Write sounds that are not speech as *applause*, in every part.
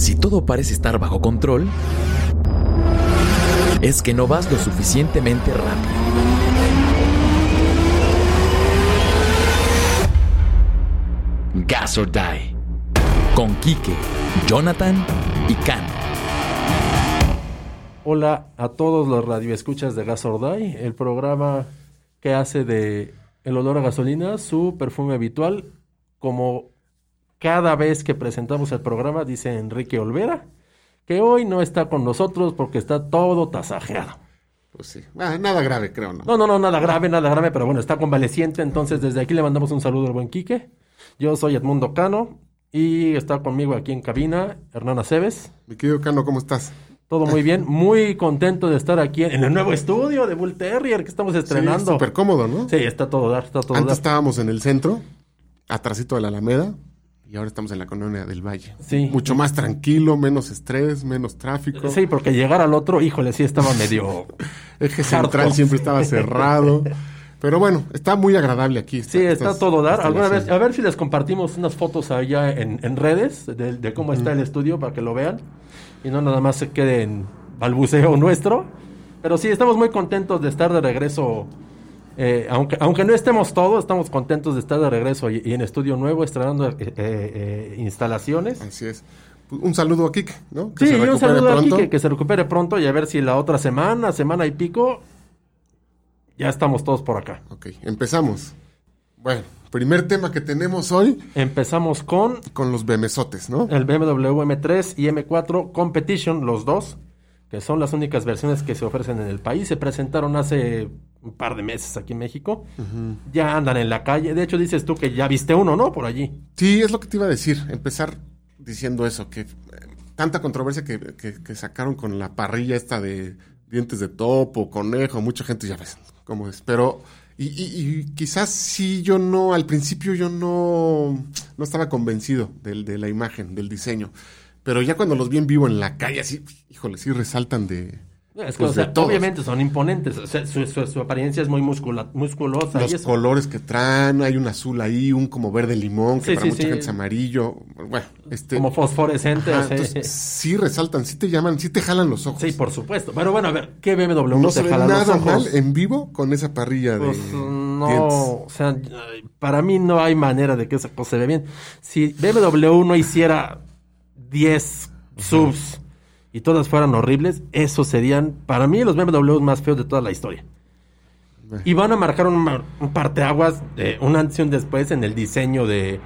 Si todo parece estar bajo control, es que no vas lo suficientemente rápido. Gas or Die. Con Quique, Jonathan y Can. Hola a todos los radioescuchas de Gas or Die, el programa que hace de el olor a gasolina su perfume habitual, como cada vez que presentamos el programa, dice Enrique Olvera, que hoy no está con nosotros porque está todo tasajeado. Pues sí, Ah, nada grave, creo, ¿no? No, no, no, nada grave, nada grave, pero bueno, está convaleciente, entonces desde aquí le mandamos un saludo al buen Quique. Yo soy Edmundo Cano y está conmigo aquí en cabina Hernán Aceves. Mi querido Cano, ¿cómo estás? Todo muy bien, muy contento de estar aquí en el nuevo estudio de Bull Terrier que estamos estrenando. Sí, súper cómodo, ¿no? Sí, está todo dar, está todo Antes dar. estábamos en el centro, atrásito de la Alameda, y ahora estamos en la colonia del Valle. Sí. Mucho más tranquilo, menos estrés, menos tráfico. Sí, porque llegar al otro, híjole, sí estaba medio... *laughs* Eje central siempre estaba cerrado. *laughs* Pero bueno, está muy agradable aquí. Sí, está todo dar. Alguna vez, a ver si les compartimos unas fotos allá en, en redes de, de cómo está el estudio para que lo vean y no nada más se quede en balbuceo nuestro. Pero sí, estamos muy contentos de estar de regreso. Eh, aunque, aunque no estemos todos, estamos contentos de estar de regreso y, y en estudio nuevo, estrenando eh, eh, instalaciones. Así es. Pues, Un saludo a Kik, ¿no? Que Sí, se y un saludo aquí, pronto. que, que se recupere pronto y a ver si la otra semana, semana y pico, ya estamos todos por acá. Ok, empezamos. Bueno, primer tema que tenemos hoy Empezamos con con los bemesotes, ¿no? el BMW M3 y M4 Competition, los dos, que son las únicas versiones que se ofrecen en el país. Se presentaron hace un par de meses aquí en México. Ya andan en la calle. De hecho, dices tú que ya viste uno, ¿no? Por allí. Sí, es lo que te iba a decir. Empezar diciendo eso, que eh, tanta controversia que, que- que sacaron con la parrilla esta de dientes de topo, conejo, mucha gente ya ves cómo es. Pero, y, y- y quizás sí, yo no, al principio yo no, no estaba convencido de la imagen, del diseño. Pero ya cuando los vi en vivo en la calle, así, híjole, sí resaltan de... Es que, pues, o sea, obviamente son imponentes. O sea, su, su- su apariencia es muy muscula- musculosa. y Los eso. colores que traen, hay un azul ahí, un como verde limón, que Sí, para sí, mucha sí. gente es amarillo. Bueno, este... Como fosforescente. Ajá, o sea, entonces, sí resaltan, sí te llaman, sí te jalan los ojos. sí, por supuesto. Pero bueno, a ver, ¿qué BMW no te se ve jala los nada ojos? mal en vivo con esa parrilla de Pues no, dientes. o sea, para mí no hay manera de que esa cosa se vea bien. Si BMW no hiciera 10 subs y todas fueran horribles, esos serían para mí los BMW más feos de toda la historia. Bueno. Y van a marcar un, parteaguas de un antes y un después en el diseño de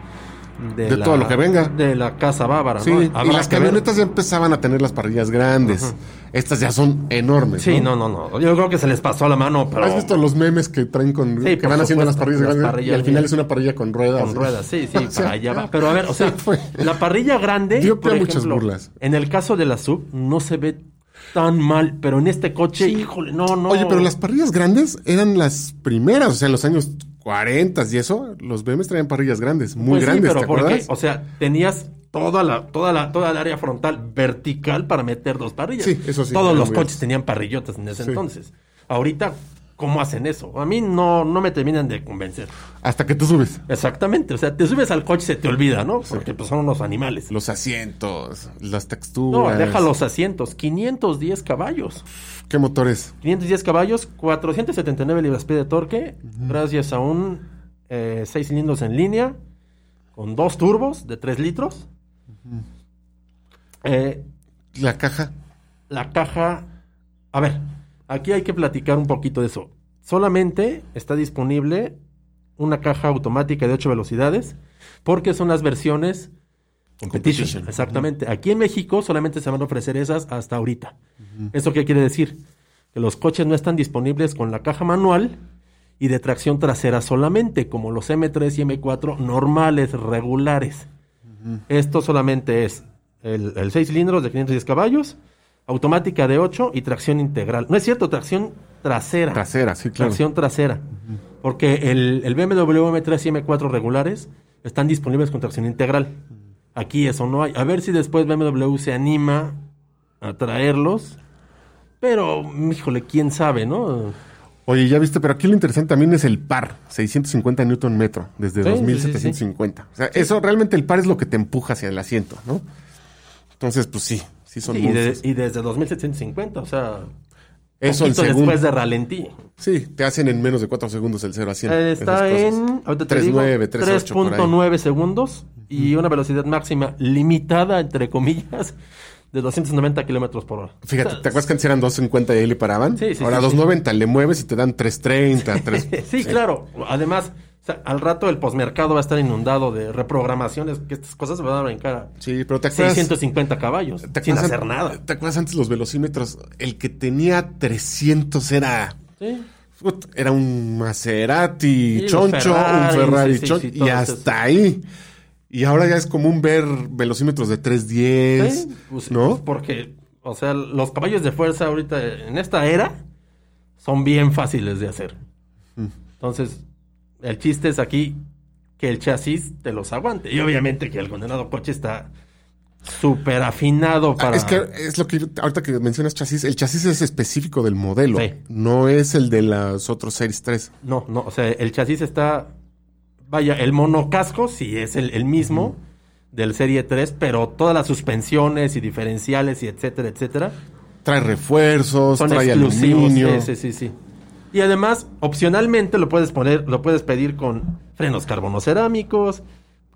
De todo lo que venga. de la casa bávara, Sí, ¿no? y las ver. camionetas ya empezaban a tener las parrillas grandes. Estas ya son enormes. Sí, no, no, no. Yo creo que se les pasó la mano, pero ¿Has visto los memes que traen con Sí, que van haciendo las parrillas las grandes parrillas y al final es una parrilla con ruedas? Con ruedas, sí, sí, *laughs* O sea, para allá va. Pero a ver, o sea, fue. la parrilla grande. Dio pie por a muchas ejemplo, burlas. En el caso de la sub, no se ve tan mal, pero en este coche, Sí. híjole, no, no. Oye, pero las parrillas grandes eran las primeras, o sea, en los años 40 y eso, los BMWs traían parrillas grandes, muy Pues sí, grandes, pero ¿te ¿por qué? O sea, tenías toda la, toda la, toda el área frontal vertical para meter dos parrillas. Sí, eso sí, Todos los coches tenían parrillotas en ese Sí. entonces. Ahorita, ¿cómo hacen eso? A mí no, no me terminan de convencer. Hasta que tú subes. Exactamente. O sea, te subes al coche y se te olvida, ¿no? Porque pues, son unos animales. Los asientos, las texturas. No, deja los asientos. 510 caballos. ¿Qué motores? 510 caballos, 479 libras-pie de torque, gracias a un 6 cilindros en línea, con dos turbos de 3 litros. Eh, La caja. la caja... A ver, aquí hay que platicar un poquito de eso. Solamente está disponible una caja automática de 8 velocidades, porque son las versiones Competition. Competition. Exactamente. Aquí en México solamente se van a ofrecer esas hasta ahorita. ¿Eso qué quiere decir? Que los coches no están disponibles con la caja manual y de tracción trasera solamente, como los M3 y M4 normales, regulares. Esto solamente es el, el 6 cilindros de 510 caballos, automática de 8 y tracción integral. No es cierto, tracción trasera. Trasera, sí, claro. Tracción trasera. Porque el, el BMW M3 y M4 regulares están disponibles con tracción integral. Aquí eso no hay. A ver si después BMW se anima a traerlos. Pero, híjole, quién sabe, ¿no? Oye, ya viste, pero aquí lo interesante también es el par, 650 Newton metro, desde Sí, sí, 2750. O sea, eso realmente el par es lo que te empuja hacia el asiento, ¿no? Entonces, pues sí, sí son Sí, y, de- y desde 2750, o sea, Eso poquito segundo. después de ralentí. Sí, te hacen en menos de 4 segundos el 0 a 100. Eh, Está en ahorita te digo, 3.9, 3.8 por ahí. 3.9 segundos y una velocidad máxima limitada, entre comillas, de 290 kilómetros por hora. Fíjate, ¿te acuerdas que antes eran 250 y ahí le paraban? Sí, sí, Ahora sí, 290 le mueves y te dan 330, 3... *laughs* sí, claro. Además, o sea, al rato el posmercado va a estar inundado de reprogramaciones, que estas cosas se van a brincar a Sí, pero te acuerdas... 650 caballos, ¿te sin hacer an- nada. ¿Te acuerdas antes los velocímetros? El que tenía 300 era... Sí. Era un Maserati choncho, un Ferrari sí, choncho, y hasta ahí. Y ahora ya es común ver velocímetros de 310, Sí, pues, ¿no? pues porque, o sea, los caballos de fuerza ahorita, en esta era, son bien fáciles de hacer. Mm. Entonces, el chiste es aquí que el chasis te los aguante. Y obviamente que el condenado coche está súper afinado Ah, para... Es que es lo que yo- ahorita que mencionas chasis, el chasis es específico del modelo, Sí. no es el de los otros Series 3. No, no, o sea, el chasis está... Vaya, el monocasco sí es el, el mismo del Serie 3, pero todas las suspensiones y diferenciales y etcétera, etcétera, Trae refuerzos, son trae exclusivos. aluminio. Sí, sí, sí, sí. Y además, opcionalmente lo puedes poner, lo puedes pedir con frenos carbonocerámicos,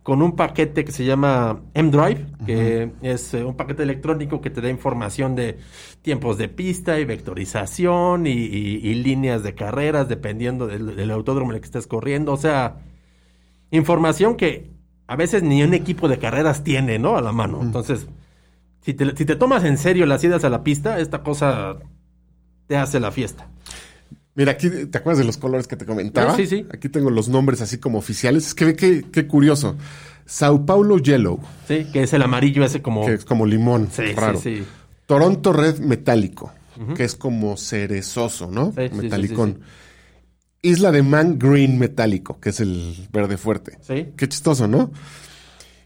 con un paquete que se llama M-Drive, que es eh, un paquete electrónico que te da información de tiempos de pista y vectorización y, y- y líneas de carreras, dependiendo del, del autódromo en el que estés corriendo. O sea, información que a veces ni un equipo de carreras tiene, ¿no? A la mano. Entonces, si te, si te tomas en serio las idas a la pista, esta cosa te hace la fiesta. Mira, aquí, ¿te acuerdas de los colores que te comentaba? Sí, sí. Aquí tengo los nombres así como oficiales. Es que ve qué, qué curioso. Sao Paulo Yellow, Sí, que es el amarillo ese como... que es como limón, Sí, raro. sí, sí. Toronto Red Metálico, que es como cerezoso, ¿no? Sí, sí, sí, Metalicón. Isla de Man Green Metálico, que es el verde fuerte. Sí. Qué chistoso, ¿no?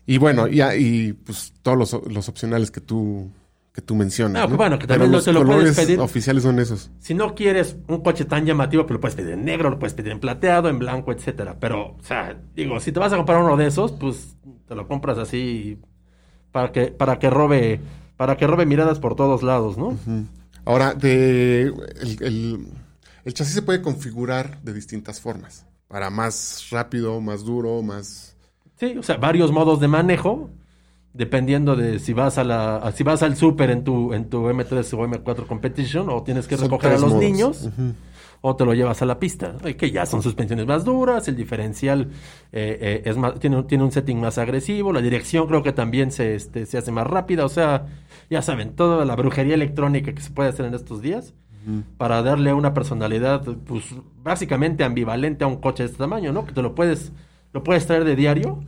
Y bueno, ya, y pues todos los, los opcionales que tú, que tú mencionas. ¿no? bueno, que Pero también no te lo puedes pedir. oficiales son esos. Si no quieres un coche tan llamativo, pues lo puedes pedir en negro, lo puedes pedir en plateado, en blanco, etcétera. Pero, o sea, digo, si te vas a comprar uno de esos, pues te lo compras así para que, para que robe, para que robe miradas por todos lados, ¿no? Ahora, de el, el- el chasis se puede configurar de distintas formas. Para más rápido, más duro, más... Sí, o sea, varios modos de manejo, dependiendo de si vas a la, a- si vas al súper en tu, en tu M3 o M4 Competition, o tienes que Son recoger a los modos. niños, o te lo llevas a la pista, eh, que ya son suspensiones más duras, el diferencial eh, eh, es más, tiene, un- tiene un setting más agresivo, la dirección creo que también se, este, se hace más rápida, o sea, ya saben, toda la brujería electrónica que se puede hacer en estos días. Para darle una personalidad, pues, básicamente ambivalente a un coche de este tamaño, ¿no? Que te lo puedes, lo puedes traer de diario,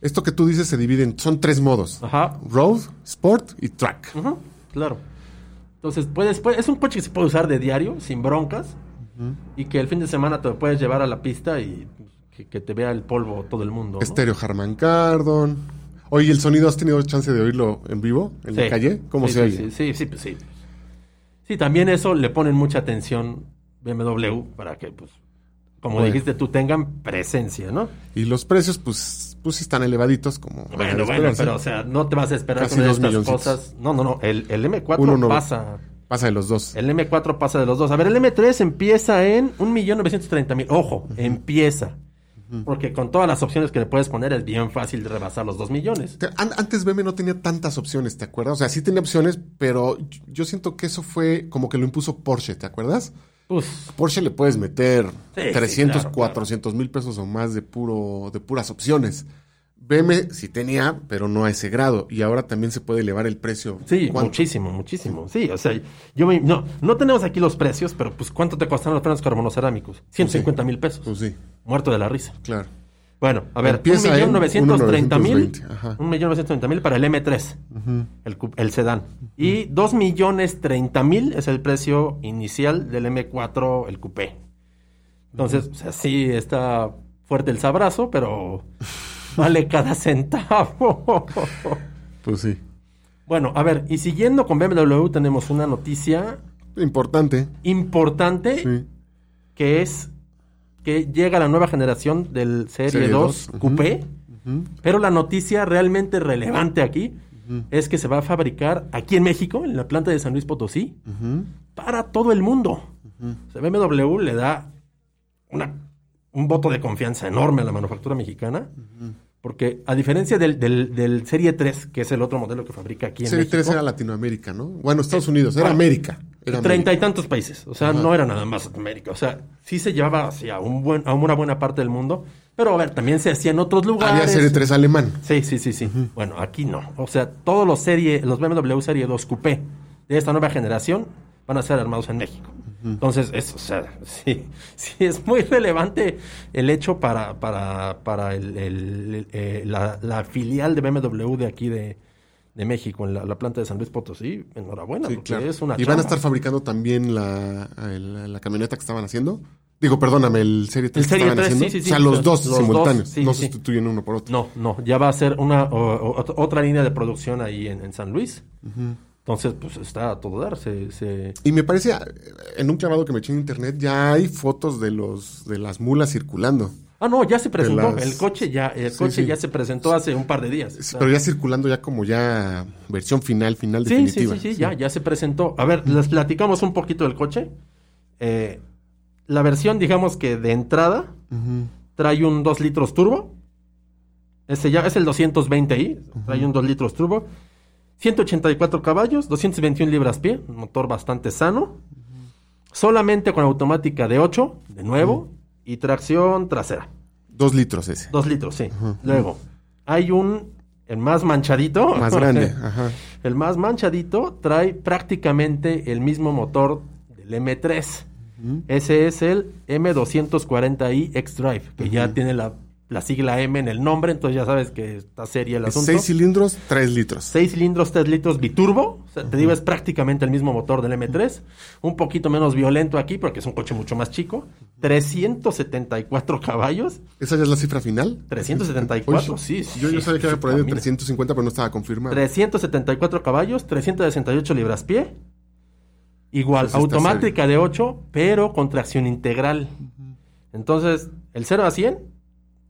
Esto que tú dices se divide en... Son tres modos. Ajá. Road, Sport y Track. Ujú, claro. Entonces, puedes, puedes- es un coche que se puede usar de diario, sin broncas, y que el fin de semana te lo puedes llevar a la pista y que, que te vea el polvo todo el mundo. ¿no? Estéreo Harman Kardon. Oye, ¿el sonido has tenido chance de oírlo en vivo? ¿En la calle? ¿Cómo Sí, se sí, oye? Sí, sí, sí, pues sí. Sí, también eso le ponen mucha atención BMW para que, pues, como Bueno. dijiste tú, tengan presencia, ¿no? Y los precios, pues, pues sí están elevaditos como... Bueno, bueno, pero o sea, no te vas a esperar Casi con dos estas milloncitos. cosas. No, no, no. El, el M4 Uno no- pasa. Pasa de los dos. El M4 pasa de los dos. A ver, el M3 empieza en 1.930.000. Ojo, empieza. Porque con todas las opciones que le puedes poner es bien fácil de rebasar los 2 millones. Te- an- Antes BM no tenía tantas opciones, ¿te acuerdas? O sea, sí tenía opciones, pero yo- yo siento que eso fue como que lo impuso Porsche, ¿te acuerdas? Pues, Porsche le puedes meter Sí, sí, 300, claro, 400 mil pesos o más de puro de puras opciones. BM sí tenía, pero no a ese grado. Y ahora también se puede elevar el precio. sí, ¿Cuánto? muchísimo, muchísimo. Sí, o sea, yo me- no, no tenemos aquí los precios, pero pues ¿cuánto te costaron los frenos carbonocerámicos? 150 mil pesos. Pues sí, Muerto de la risa. claro. Bueno, a ver, Empieza en 1.930.000. 1.920, ajá. 1.930.000 para el M3, el, cu- el sedán. Y 2.030.000 es el precio inicial del M4, el coupé. Entonces, o sea, sí está fuerte el sabrazo, pero vale cada centavo. *laughs* Pues sí. bueno, a ver, y siguiendo con BMW tenemos una noticia Importante. importante Sí. que es que llega la nueva generación del Serie, Serie 2 dos, ujú. Coupé. Pero la noticia realmente relevante aquí es que se va a fabricar aquí en México, en la planta de San Luis Potosí, para todo el mundo. O sea, BMW le da una, un voto de confianza enorme a la manufactura mexicana, porque a diferencia del, del- del Serie 3, que es el otro modelo que fabrica aquí en Serie México, 3 era Latinoamérica, ¿no? Bueno, Estados Unidos, era bueno, América. Treinta y tantos países, o sea, no era nada más América, o sea, sí se llevaba hacia un buen, a una buena parte del mundo, pero a ver, también se hacía en otros lugares. Había Serie 3 alemán. Sí, sí, sí, sí. Bueno, aquí no. O sea, todos los serie, los BMW Serie 2 Coupé de esta nueva generación van a ser armados en México. Entonces, es, o sea, *laughs* sí, sí es muy relevante el hecho para, para, para el- el- el- eh, la, la filial de BMW de aquí de, de México, en la, la planta de San Luis Potosí. Enhorabuena, Sí, porque claro. es una y van a estar fabricando también la, la camioneta que estaban haciendo. Digo, perdóname, el Serie 3 El que Serie estaban 3, haciendo. sí, sí, sí. O sea, los dos los simultáneos. dos, no sustituyen uno por otro. No, no, ya va a ser una o- o- otra línea de producción ahí en, en San Luis. Entonces, pues está a todo dar. Se, se- Y me parece, eh, en un clavado que me eché en internet, ya hay fotos de los de las mulas circulando. Ah, no, ya se presentó. las- El coche ya, el Sí, coche sí. ya se presentó hace un par de días. Pero ya circulando ya como ya versión final, final sí, sí, definitiva. sí, sí, ya, ya se presentó. A ver, les platicamos un poquito del coche. Eh, la versión, digamos que de entrada, trae un 2 litros turbo. Ese ya es el 220i. Trae un 2 litros turbo. 184 caballos, 221 libras-pie. Un motor bastante sano. Solamente con automática de 8, de nuevo. Y tracción trasera. Dos litros ese. 2 litros, sí. Luego, hay un, el más manchadito. Más *laughs* grande. Ajá. El más manchadito trae prácticamente el mismo motor del M3. Ese es el M240i X-Drive, que ya tiene la, la sigla M en el nombre, entonces ya sabes que está seria el asunto. Seis cilindros, tres litros. 6 cilindros, 3 litros biturbo. O sea, te digo, es prácticamente el mismo motor del M3. Un poquito menos violento aquí porque es un coche mucho más chico. 374 caballos. ¿Esa ya es la cifra final? 374, Uy, sí, sí. Yo, yo sabía que era por ahí de Mira. 350, pero no estaba confirmado. 374 caballos, 368 libras-pie. Igual, Pues está automática de 8, pero con tracción integral. Entonces, el 0 a 100,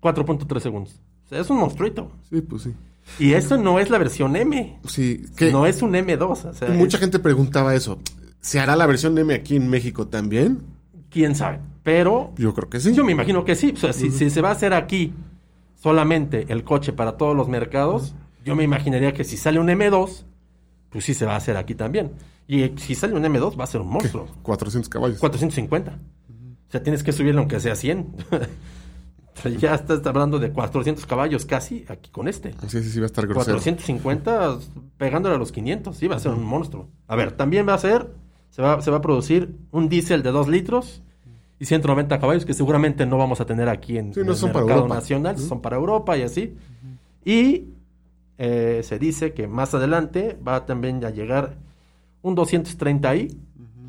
4.3 segundos. O sea, es un monstruito. Sí, pues sí. Y esto no es la versión M. Sí, que No es un M2. O sea, mucha es- gente preguntaba eso. ¿Se hará la versión M aquí en México también? quién sabe. Pero Yo creo que sí. yo me imagino que sí. O sea, si, si se va a hacer aquí solamente el coche para todos los mercados, yo me imaginaría que si sale un M2, pues sí se va a hacer aquí también. Y si sale un M2, va a ser un monstruo. 400 caballos. 450. O sea, tienes que subirle aunque sea 100. *laughs* O sea, ya estás hablando de 400 caballos casi aquí con este. Sí, sí, sí, va a estar grosero. 450 pegándole a los 500. Sí, va a ser un monstruo. A ver, también va a ser, se va, se va a producir un diésel de 2 litros y 190 caballos que seguramente no vamos a tener aquí en, Sí, en no el para mercado Europa. nacional, son para Europa y así. Y eh, se dice que más adelante va también a llegar un 230i,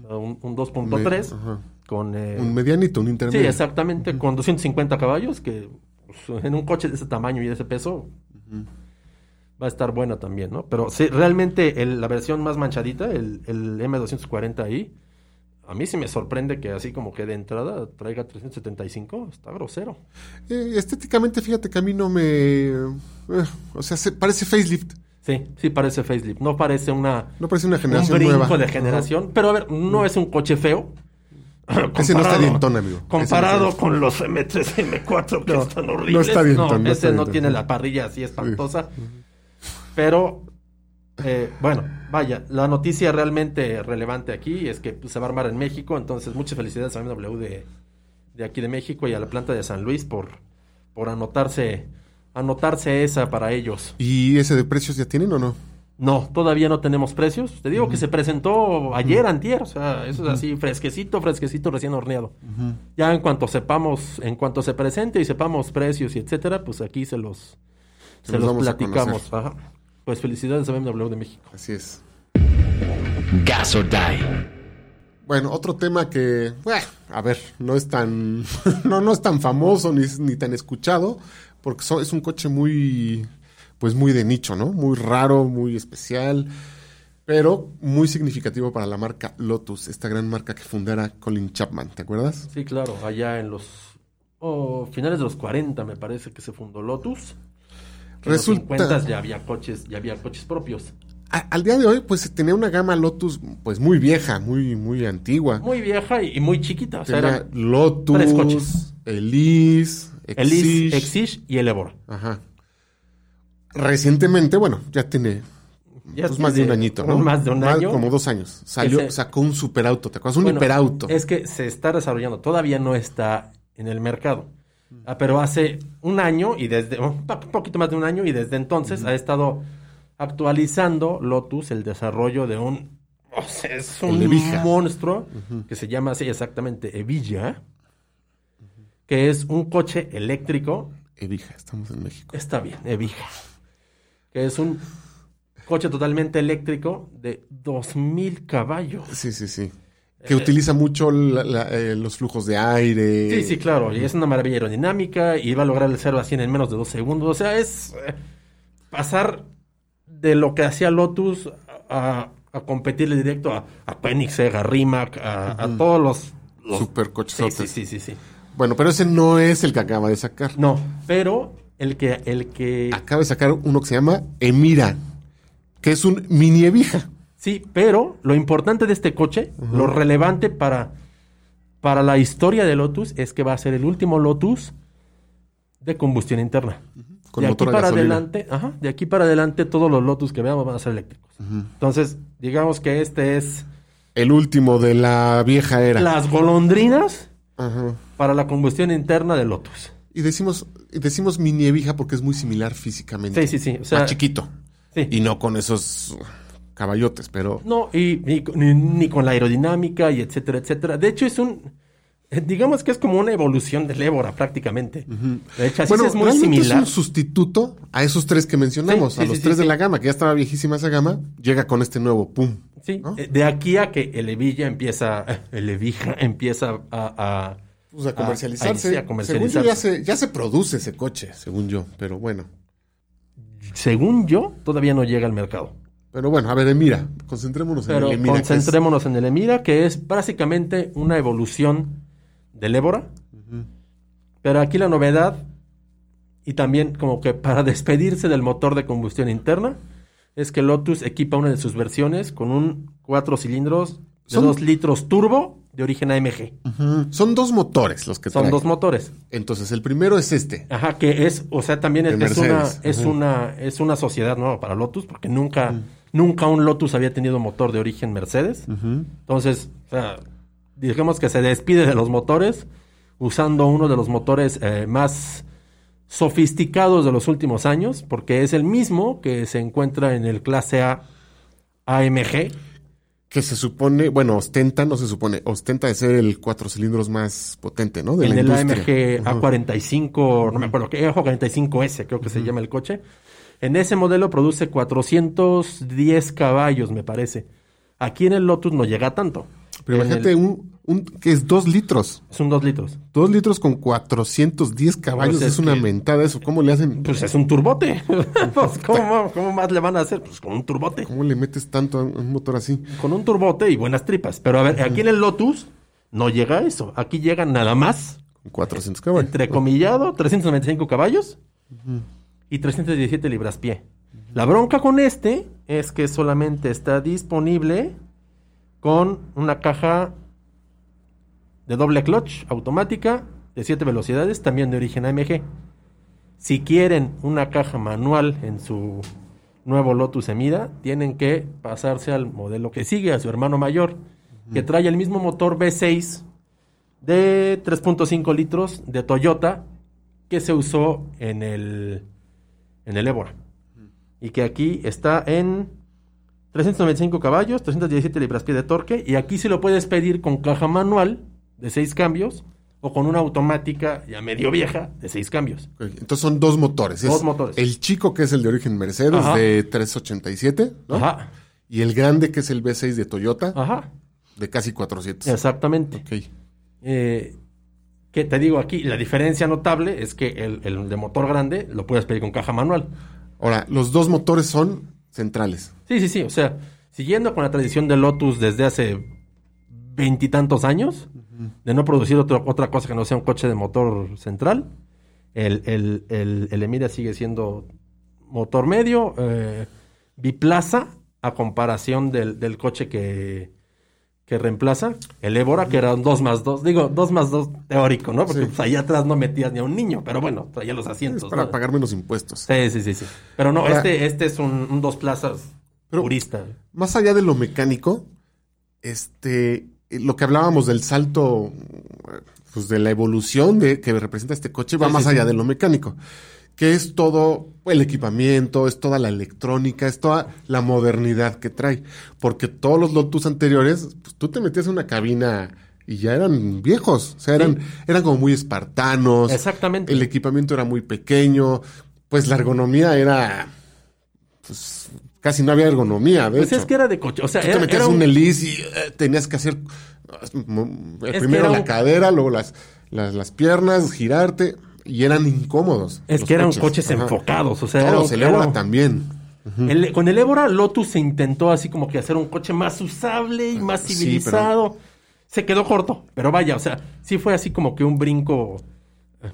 o sea, un, un 2.3 Ajá. Con... eh, Un medianito, un Sí, intermedio. exactamente, con 250 caballos, que pues, en un coche de ese tamaño y de ese peso va a estar buena también, ¿no? Pero sí, realmente el- la versión más manchadita, el, el M240i, a mí sí me sorprende que así como que de entrada traiga 375, está grosero. Eh, estéticamente, fíjate que a mí no me... eh, o sea, se, parece facelift. Sí, sí parece facelift, no parece una, No parece una un generación brinco nueva. de generación, pero a ver, no es un coche feo. Ese no está Comparado- dientón, amigo. Comparado no con los M3 y M4 que No, están no horribles. está dientón, no ese no tiene la parrilla así espantosa. Pero, eh, bueno, vaya, la noticia realmente relevante aquí es que pues, se va a armar en México. Entonces, muchas felicidades a BMW de, de aquí de México y a la planta de San Luis por, por anotarse, anotarse esa para ellos. ¿Y ese de precios ya tienen o no? No, todavía no tenemos precios. Te digo que se presentó ayer, antier, o sea, eso es así, fresquecito, fresquecito, recién horneado. Ya en cuanto sepamos, en cuanto se presente y sepamos precios y etcétera, pues aquí se los, se los platicamos. Ajá. Pues felicidades a BMW de México. Así es. Gas or Die. Bueno, otro tema que, bueno, a ver, no es tan, *laughs* no, no es tan famoso ni, ni tan escuchado, porque so- es un coche muy, pues muy de nicho, ¿no? Muy raro, muy especial, pero muy significativo para la marca Lotus, esta gran marca que fundara Colin Chapman, ¿te acuerdas? Sí, claro, allá en los oh, finales de los 40 me parece que se fundó Lotus. En Resulta- los 50 ya había coches, ya había coches propios. A- al día de hoy, pues tenía una gama Lotus, pues muy vieja, muy, muy antigua. Muy vieja y, y muy chiquita. O sea, Tenía Lotus, tres coches. Elise, el Is, Exige. Exige y el Evora. Ajá. Recientemente, bueno, ya tiene Ya pues, más de un añito, ¿no? Más de un año. Como dos años. Salió, sacó un superauto, ¿te acuerdas? Un Bueno, hiperauto. Es que se está desarrollando, todavía no está en el mercado. Ah, pero hace un año y desde, un po- poquito más de un año y desde entonces ha estado actualizando Lotus el desarrollo de un, o sea, es un monstruo que se llama así exactamente Evilla, que es un coche eléctrico, Evija, estamos en México. está bien, Evija, que es un coche totalmente eléctrico de 2000 caballos. Sí, sí, sí. Que utiliza mucho la- la- eh, los flujos de aire. Sí, sí, claro. Y es una maravilla aerodinámica y va a lograr el 0 a 100 en menos de dos segundos. O sea, es eh, pasar de lo que hacía Lotus a, a competirle directo a, a Koenigsegg, a Rimac, a, a todos los... los- Super sí, cochesotes. sí, sí, sí, sí. Bueno, pero ese no es el que acaba de sacar. No, pero el que... El que Acaba de sacar uno que se llama Emira, que es un mini Evija. Sí, pero lo importante de este coche, lo relevante para, para la historia de Lotus es que va a ser el último Lotus de combustión interna. Con de aquí para gasolina. adelante, ajá, de aquí para adelante todos los Lotus que veamos van a ser eléctricos. Entonces, digamos que este es El último de la vieja era. las golondrinas para la combustión interna de Lotus. Y decimos, y decimos mini Evija porque es muy similar físicamente. Sí, sí, sí. O sea, Más chiquito. sí. Y no con esos caballotes, pero No, y ni, ni- ni con la aerodinámica y etcétera, etcétera. De hecho, es un. Digamos que es como una evolución del Évora prácticamente. De hecho, así bueno, es muy similar. es un sustituto a esos tres que mencionamos, Sí, a los sí, tres de la gama, que ya estaba viejísima esa gama, llega con este nuevo, pum. Sí, ¿no? de aquí a que el Evilla empieza, el Evija empieza a, a- Pues a a- comercializarse. a- Según yo ya se, ya se produce ese coche, según yo, pero bueno. según yo, todavía no llega al mercado. Pero bueno, a ver, Emira, concentrémonos Pero en el Emira. concentrémonos en el Emira, que es básicamente una evolución del Évora. Pero aquí la novedad, y también como que para *laughs* despedirse del motor de combustión interna, es que Lotus equipa una de sus versiones con un cuatro cilindros de 2 litros turbo de origen AMG. Son dos motores los que Son dos motores. Entonces, el primero es este. Ajá, que es, o sea, también es, es una, es una, es una sociedad nueva para Lotus, porque nunca, nunca un Lotus había tenido motor de origen Mercedes. Entonces, o sea, digamos que se despide de los motores usando uno de los motores eh, más sofisticados de los últimos años, porque es el mismo que se encuentra en el clase A AMG. Que se supone, bueno, ostenta, no se supone, ostenta de ser el cuatro cilindros más potente, ¿no? De la el. AMG Ajá. A45, no me acuerdo qué, A45S creo que se llama el coche. En ese modelo produce 410 caballos, me parece. Aquí en el Lotus no llega tanto. Pero imagínate el- un, un que es dos litros. Un 2 litros. Dos litros con 410 caballos Pues es es una que- mentada eso. ¿Cómo le hacen? Pues es un turbote. *laughs* Pues, ¿cómo, cómo más le van a hacer? Pues con un turbote. ¿Cómo le metes tanto a un motor así? Con un turbote y buenas tripas. Pero a ver, aquí en el Lotus no llega a eso. Aquí llegan nada más, Con 400 caballos. entrecomillado, 395 caballos y 317 libras pie. La bronca con este es que solamente está disponible con una caja de doble clutch automática de 7 velocidades, también de origen AMG. Si quieren una caja manual en su nuevo Lotus Emira, tienen que pasarse al modelo que sigue, a su hermano mayor, que trae el mismo motor V6 de 3.5 litros de Toyota que se usó en el, en el Évora. Y que aquí está en 395 caballos, 317 libras-pie de torque. Y aquí se lo puedes pedir con caja manual de 6 cambios o con una automática ya medio vieja de 6 cambios. Entonces son dos motores. Es Dos motores. El chico que es el de origen Mercedes Ajá. de 387, ¿no? Ajá, Y el grande que es el V6 de Toyota ajá, de casi 400. exactamente. Ok. Eh, que te digo aquí, la diferencia notable es que el, el de motor grande lo puedes pedir con caja manual. Ahora, los dos motores son centrales. Sí, sí, sí. O sea, siguiendo con la tradición de Lotus desde hace veintitantos años, de no producir otro- otra cosa que no sea un coche de motor central, el, el, el, el Emira sigue siendo motor medio, eh, biplaza, a comparación del, del coche que, que reemplaza, el Évora, que era un 2 más 2, digo, 2 más 2 teórico, ¿no? Porque Sí. pues, ahí atrás no metías ni a un niño, pero bueno, traía los Es asientos. para ¿no? pagar menos impuestos. Sí, sí, sí, sí. Pero no, Ahora- este, este es un, un dos plazas Pero- purista. Más allá de lo mecánico, este, lo que hablábamos del salto, pues de la evolución de que representa este coche va Sí, más sí, allá de lo mecánico, que es todo el equipamiento, es toda la electrónica, es toda la modernidad que trae, porque todos los Lotus anteriores, pues tú te metías en una cabina y ya eran viejos, o sea, eran, eran como muy espartanos, Exactamente. el equipamiento era muy pequeño, pues la ergonomía era, pues casi no había ergonomía, de Pues hecho. es que era de coche. O sea, Tú te metías era un un- y eh, tenías que hacer eh, que primero la un- cadera, luego las, las, las piernas, girarte, y eran incómodos. es que eran coches enfocados. O sea, Todos, el Évora también. el- con el Évora, Lotus se intentó así como que hacer un coche más usable y más Sí, civilizado. Se quedó corto, pero vaya, o sea, sí fue así como que un brinco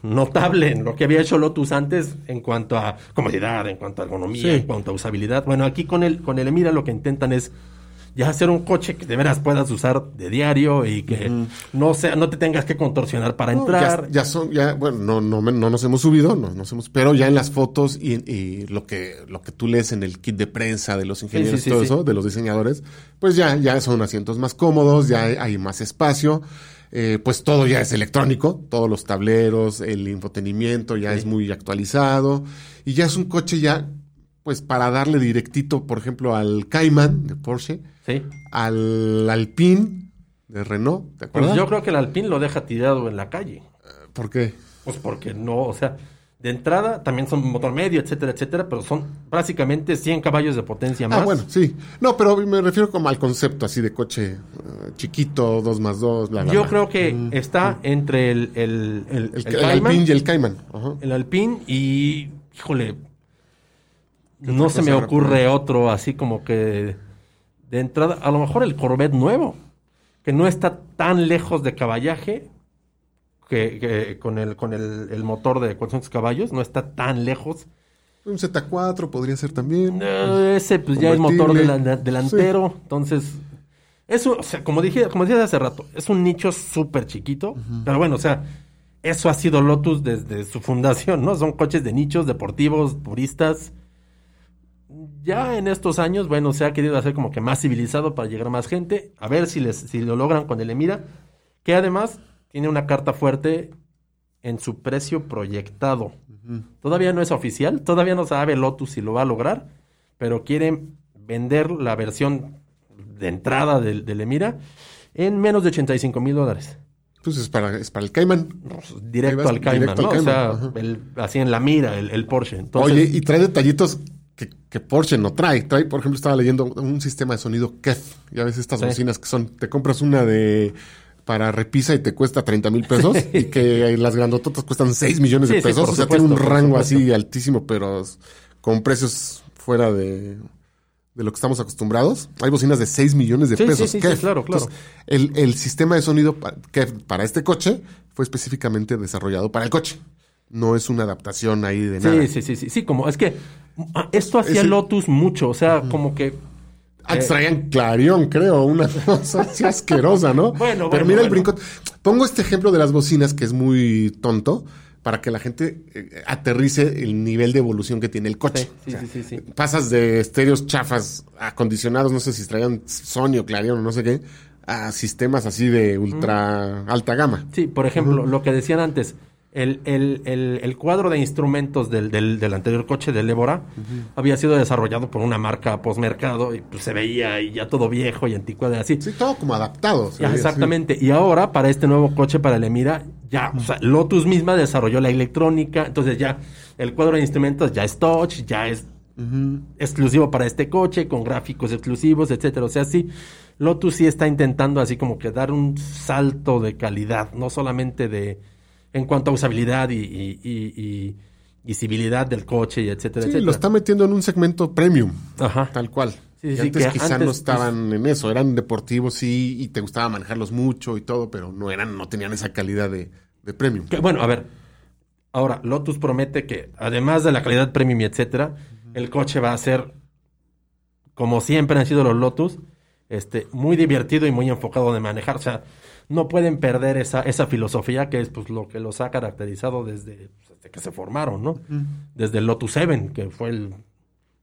notable en lo que había hecho Lotus antes en cuanto a comodidad, en cuanto a ergonomía, Sí. en cuanto a usabilidad. Bueno, aquí con el, con el Emira lo que intentan es ya hacer un coche que de veras puedas usar de diario y que no sea, no te tengas que contorsionar para No, entrar. ya, ya son, ya, bueno, no, no, no nos hemos subido, no nos hemos, pero ya en las fotos y, y lo que, lo que tú lees en el kit de prensa de los ingenieros sí, y todo sí. eso, de los diseñadores, pues ya, ya son asientos más cómodos, ya hay, hay más espacio, eh, pues todo ya es electrónico, todos los tableros, el infotenimiento ya es muy actualizado, y ya es un coche ya, pues para darle directito, por ejemplo, al Cayman de Porsche, Sí. al Alpine de Renault, ¿te Pues acuerdas? yo creo que el Alpine lo deja tirado en la calle. ¿Por qué? Pues porque no, o sea, de entrada también son motor medio, etcétera, etcétera, pero son básicamente 100 caballos de potencia más. Ah, bueno, sí. No, pero me refiero como al concepto así de coche eh, chiquito, dos más dos, bla, bla, Yo bla. creo que está entre el, el, el, El, el el Cayman, Alpine y el Cayman. Ajá. el Alpine y, híjole, no se me ocurre otro así como que de entrada, a lo mejor el Corvette nuevo, que no está tan lejos de caballaje, que, que con el con el, el motor de 400 caballos, no está tan lejos. Un Z4 podría ser también. Eh, ese pues ya es motor delantero, entonces eso, o sea, como dije, como dije hace rato, es un nicho súper chiquito, pero bueno, o sea, eso ha sido Lotus desde su fundación, ¿no? Son coches de nichos deportivos, puristas. Ya en estos años, bueno, se ha querido hacer como que más civilizado para llegar a más gente, a ver si les si lo logran con el Emira, que además tiene una carta fuerte en su precio proyectado. Todavía no es oficial, todavía no sabe Lotus si lo va a lograr, pero quieren vender la versión de entrada del, del Emira en menos de 85 mil dólares. Pues es para, es para el Cayman. Directo vas, al Cayman, directo al ¿no? Cayman, O sea, el- así en la mira, el, el Porsche. Entonces, Oye, y trae detallitos que, Porsche no trae. Trae, por ejemplo, estaba leyendo un sistema de sonido KEF. Ya ves estas Sí. bocinas que son, te compras una de para repisa y te cuesta 30 mil pesos y que *laughs* las grandototas cuestan 6 millones de Sí, pesos. o sea, tiene un rango así altísimo, pero con precios fuera de, de lo que estamos acostumbrados. Hay bocinas de 6 millones de pesos. sí, sí, KEF. claro, claro. el, el sistema de sonido KEF para este coche fue específicamente desarrollado para el coche. No es una adaptación ahí de nada. sí, sí, sí, sí, sí, como es que ah, esto hacía Ese- Lotus mucho, o sea, como que Antes traían Clarion, creo, una *laughs* cosa así asquerosa, ¿no? Bueno, Pero bueno, mira el brinco. Pongo este ejemplo de las bocinas que es muy tonto para que la gente eh, aterrice el nivel de evolución que tiene el coche. Sí, sí, sí, sí, sí. Pasas de estéreos chafas acondicionados, no sé si traían Sony o Clarion o no sé qué, a sistemas así de ultra alta gama. Sí, por ejemplo, lo que decían antes, el, el, el, el cuadro de instrumentos del, del, del anterior coche del Évora había sido desarrollado por una marca postmercado y pues se veía y ya todo viejo y anticuado y así. Sí, todo como adaptado. Ya, veía exactamente. Y ahora, para este nuevo coche, para el Emira, ya, o sea, Lotus misma desarrolló la electrónica, entonces ya el cuadro de instrumentos ya es touch, ya es exclusivo para este coche, con gráficos exclusivos, etcétera. O sea, sí, Lotus sí está intentando así como que dar un salto de calidad, no solamente de en cuanto a usabilidad y, y, y, y visibilidad del coche, y etcétera, Sí, etcétera. lo está metiendo en un segmento premium. Ajá. Tal cual. Sí, sí, antes que quizá antes, no estaban en eso, eran deportivos sí, y te gustaba manejarlos mucho y todo, pero no eran, no tenían esa calidad de, de premium. Que, bueno, a ver. Ahora, Lotus promete que, además de la calidad premium y etcétera, El coche va a ser, como siempre han sido los Lotus, este, muy divertido y muy enfocado de manejar. O sea, no pueden perder esa, esa filosofía que es pues, lo que los ha caracterizado desde, pues, desde que se formaron, ¿no? Desde el Lotus 7, que fue el,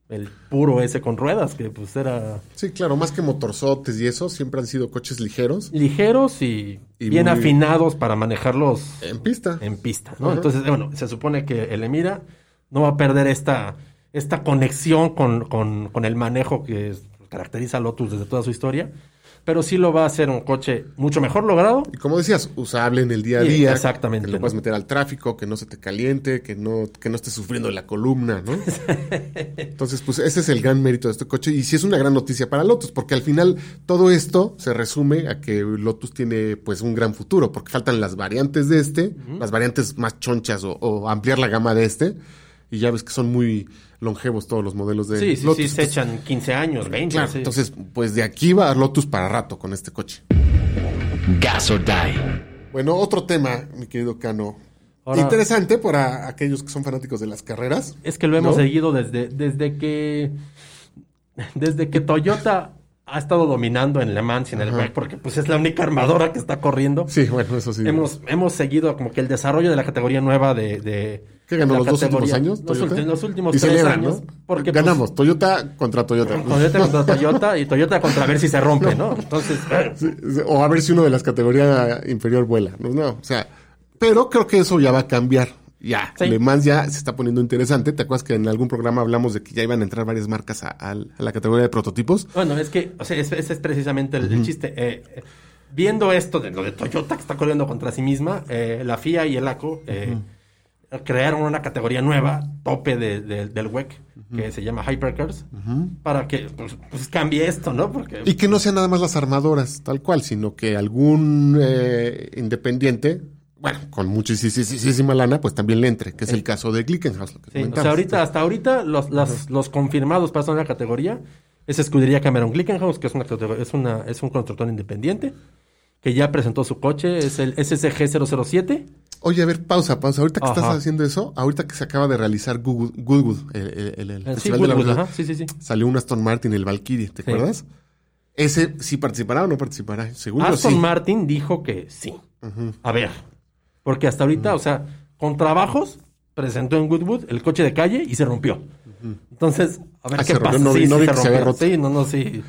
el puro ese con ruedas, que pues era Sí, claro, más que motorzotes y eso, siempre han sido coches ligeros ligeros y, Y bien muy- afinados para manejarlos en pista. en pista, ¿no? Ajá. Entonces, bueno, se supone que el Emira no va a perder esta, esta conexión con, con- con el manejo que caracteriza a Lotus desde toda su historia, pero sí lo va a hacer un coche mucho mejor logrado. Y como decías, usable en el día a Sí, día. exactamente, Que lo ¿no? puedas meter al tráfico, que no se te caliente, que no, que no estés sufriendo la columna, ¿no? *laughs* Entonces, pues ese es el gran mérito de este coche. Y sí es una gran noticia para Lotus, porque al final todo esto se resume a que Lotus tiene pues un gran futuro, porque faltan las variantes de este, las variantes más chonchas o, o ampliar la gama de este. Y ya ves que son muy longevos todos los modelos de Sí, sí, Lotus. sí, se Entonces, echan 15 años, 20. Claro, sí. entonces, pues de aquí va Lotus para rato con este coche. Gas or Die. Bueno, otro tema, mi querido Cano. Ahora- Interesante para aquellos que son fanáticos de las carreras. Es que lo hemos ¿No? seguido desde, desde que desde que Toyota ha estado dominando en Le Mans y en el WEC, porque pues es la única armadora que está corriendo. Sí, bueno, eso sí. Hemos, hemos seguido como que el desarrollo de la categoría nueva de... de ¿Qué ganó los dos últimos años? Los, ulti- los últimos y tres celebran, años. ¿no? Porque pues, Ganamos, Toyota contra Toyota. Toyota contra Toyota y Toyota contra ver si se rompe, ¿no? Entonces, Sí, sí, o a ver si uno de las categorías inferior vuela. No, no, o sea, pero creo que eso ya va a cambiar. Ya, Sí. Le Mans ya se está poniendo interesante. ¿Te acuerdas que en algún programa hablamos de que ya iban a entrar varias marcas a, a la categoría de prototipos? bueno, es que, o sea, ese, ese es precisamente el, el chiste. Eh, eh, viendo esto de lo de Toyota que está corriendo contra sí misma, eh, la FIA y el ACO eh, crearon una categoría nueva, tope de- de- del WEC, que se llama Hypercars, para que pues, pues, cambie esto, ¿no? Porque Y que no sean nada más las armadoras, tal cual, sino que algún eh, independiente, bueno, con muchísima lana, pues también le entre, que es el caso de Glickenhaus. Sí, o sea, ahorita, hasta ahorita, los, las- los confirmados para una categoría es Escudería Cameron Glickenhaus, que es, una, es, una, es un constructor independiente, que ya presentó su coche, es el SSG 007. Oye, a ver, pausa, pausa. Ahorita que Ajá. estás haciendo eso, ahorita que se acaba de realizar Goodwood, Goodwood, el, el- el- Eh, sí, Festival de la ajá, sí, sí, sí. salió un Aston Martin, el Valkyrie, ¿te acuerdas? Ese sí participará o no participará. Según Aston. Martin dijo que sí. A ver, porque hasta ahorita, o sea, con trabajos, presentó en Goodwood el coche de calle y se rompió. Entonces, a ver Ah, qué se rompió, no vi- Sí, no sí vi se que se había rompió. roto. Sí, no, no, sí.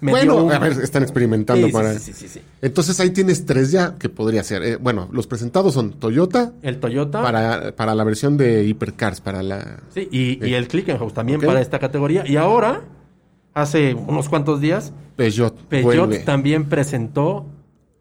Me Bueno, un- a ver, están experimentando Sí, para. sí, sí. Entonces ahí tienes tres ya que podría ser. Eh, bueno, los presentados son Toyota El Toyota. para, para la versión de Hypercars, para la. Sí, y, y el Clickenhaus también para esta categoría. Y ahora, hace unos cuantos días, Peugeot. Peugeot vuelve. también presentó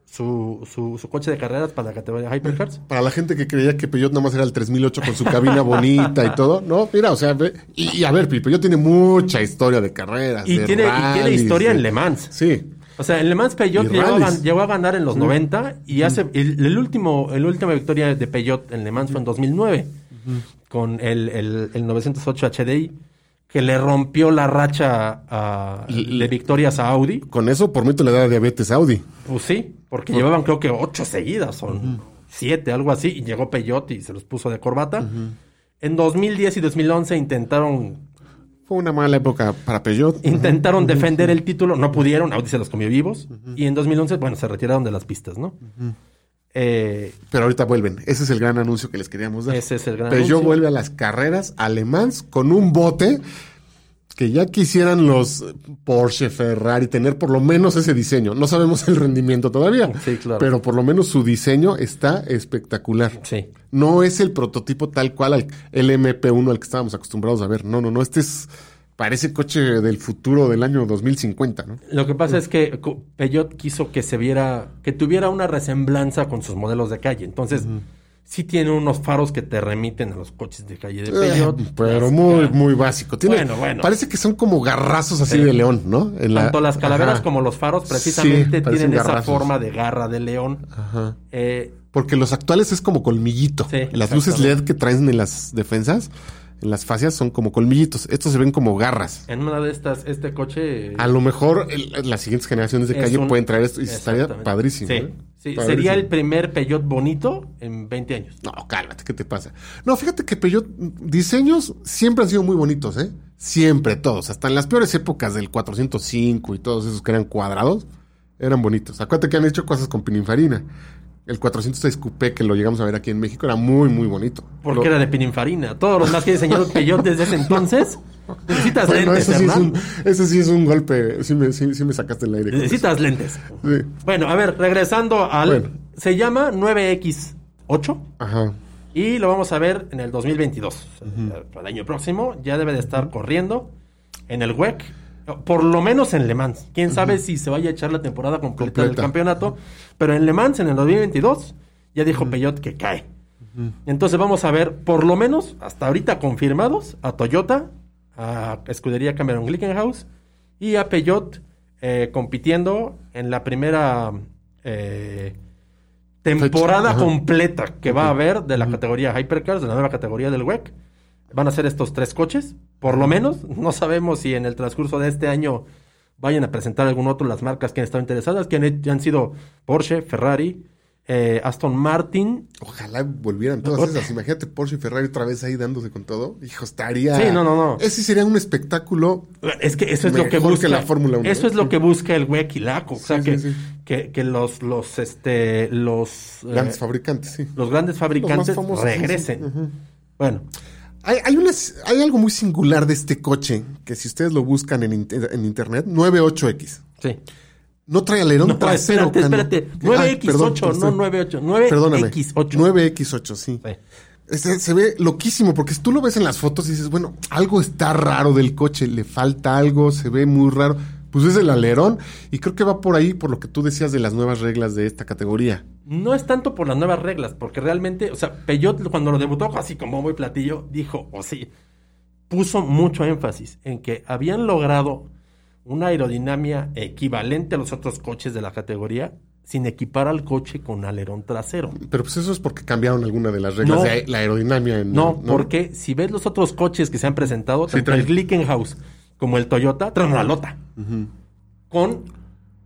su, su, su coche de carreras para la categoría Hypercars. Para la gente que creía que Peugeot nomás era el 3008 con su cabina bonita y todo, no, mira, o sea, ve- y, y a ver, Peugeot tiene mucha historia de carreras. Y de tiene, y tiene historia de- en Le Mans. Sí, O sea, en Le Mans Peugeot llegó a, llegó ganar en los 90 y hace el, el último el última victoria de Peugeot en Le Mans fue en 2009 con el, el, el 908 HDI que le rompió la racha a- de victorias a Audi. con eso por mí te le da diabetes a Audi. Pues sí, porque llevaban creo que ocho seguidas, son siete, algo así, y llegó Peugeot y se los puso de corbata. En 2010 y 2011 intentaron Fue una mala época para Peugeot. intentaron defender el título, no pudieron, Audi se los comió vivos, y en 2011, bueno, se retiraron de las pistas, ¿no? Eh, Pero ahorita vuelven. Ese es el gran anuncio que les queríamos dar. ese es el gran Peugeot anuncio. vuelve a las carreras alemanas con un bote que ya quisieran los Porsche, Ferrari tener por lo menos ese diseño. No sabemos el rendimiento todavía, Sí, claro. pero por lo menos su diseño está espectacular. Sí. No es el prototipo tal cual al el MP1 al que estábamos acostumbrados a ver. No, no, no. Este es parece coche del futuro del año 2050, ¿no? Lo que pasa es que Peugeot quiso que se viera, que tuviera una resemblanza con sus modelos de calle. Entonces, sí tiene unos faros que te remiten a los coches de calle de Peugeot. Eh, pero muy, muy básico. Tiene, Bueno, bueno. Parece que son como garrazos así Sí. de león, ¿no? En la- Tanto las calaveras Ajá. como los faros precisamente Sí, tienen esa forma de garra de león. Ajá. Eh, Porque los actuales es como colmillito. Sí, las luces. LED que traen en las defensas, en las fascias, son como colmillitos. Estos se ven como garras. en una de estas, este coche... A lo mejor el- las siguientes generaciones de calle un- pueden traer esto y estaría padrísimo. Sí, ¿eh? sí, Padrísimo. sería el primer Peugeot bonito en 20 años. No, cálmate, ¿qué te pasa? No, fíjate que Peugeot, diseños siempre han sido muy bonitos, ¿eh? Siempre, todos. Hasta en las peores épocas del 405 y todos esos que eran cuadrados, eran bonitos. Acuérdate que han hecho cosas con pininfarina. El 406 Coupé, que lo llegamos a ver aquí en México, era muy, muy bonito. Porque Lo- era de pininfarina. Todos los más que ha diseñado *laughs* Peugeot desde ese entonces. Necesitas Bueno, lentes, eso sí, es un, eso sí es un golpe. Sí me, sí- sí me sacaste el aire. Necesitas lentes. Sí. Bueno, a ver, regresando al... Bueno. Se llama 9X8 Ajá. y lo vamos a ver en el 2022. Eh, El año próximo ya debe de estar corriendo en el WEC. Por lo menos en Le Mans. Quién sabe si se vaya a echar la temporada completa, del campeonato. Pero en Le Mans, en el 2022, ya dijo Peyot que cae. Entonces vamos a ver, por lo menos, hasta ahorita confirmados, a Toyota, a Escudería Cameron Glickenhaus y a Peugeot eh, compitiendo en la primera eh, temporada completa que va a haber de la categoría Hypercars, de la nueva categoría del WEC. Van a ser estos tres coches, por lo menos. *laughs* No sabemos si en el transcurso de este año vayan a presentar algún otro las marcas que han estado interesadas, que han, han sido Porsche, Ferrari, eh, Aston Martin. Ojalá volvieran todas esas. Imagínate Porsche y Ferrari otra vez ahí dándose con todo. Hijo, estaría. Sí, no, no, no. Ese sería un espectáculo. Es que eso es lo que busca que la Fórmula 1, Eso ¿eh? es lo que busca el WEC y LACO. O sea, Sí, que, sí, que, que los, los, este, los, eh, Grandes fabricantes, sí. los grandes fabricantes famosos, regresen. Bueno, Hay, hay, unas- hay algo muy singular de este coche que si ustedes lo buscan en, inter- en internet, 98X. sí. No trae alerón No, trasero. espérate, espérate. Ay, 9X8, perdón, no estoy- 98. 9X8. Perdóname. 9X8, sí. Sí. Este, se ve loquísimo porque tú lo ves en las fotos y dices, bueno, algo está raro del coche, le falta algo, se ve muy raro. Pues es el alerón y creo que va por ahí por lo que tú decías de las nuevas reglas de esta categoría. No es tanto por las nuevas reglas, porque realmente, o sea, Peyot cuando lo debutó así como muy platillo, dijo, o sí, puso mucho énfasis en que habían logrado una aerodinámica equivalente a los otros coches de la categoría sin equipar al coche con alerón trasero. Pero pues eso es porque cambiaron alguna de las reglas No. de la aerodinámica. En, No, porque si ves los otros coches que se han presentado, tanto traen. el Glickenhaus como el Toyota, traen una lota. Con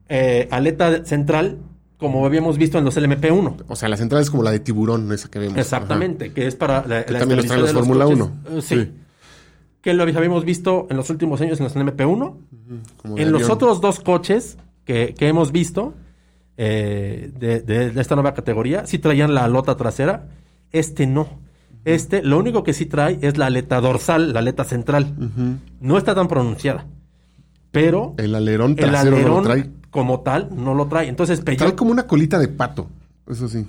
eh, aleta central, como habíamos visto en los LMP1. O sea, la central es como la de tiburón, esa que vemos. Exactamente, que es para la, Que la también los traen los de Fórmula coches. 1. Eh, sí. Que lo habíamos visto en los últimos años en los MP1. Ajá, como de En los avión. otros dos coches que, que hemos visto eh, de, de- de esta nueva categoría, sí traían la alota trasera. Este no. Este, lo único que sí trae es la aleta dorsal, la aleta central. No está tan pronunciada. Pero El alerón el trasero alerón no lo trae. como tal no lo trae. Entonces, Trae Peugeot como una colita de pato, eso sí.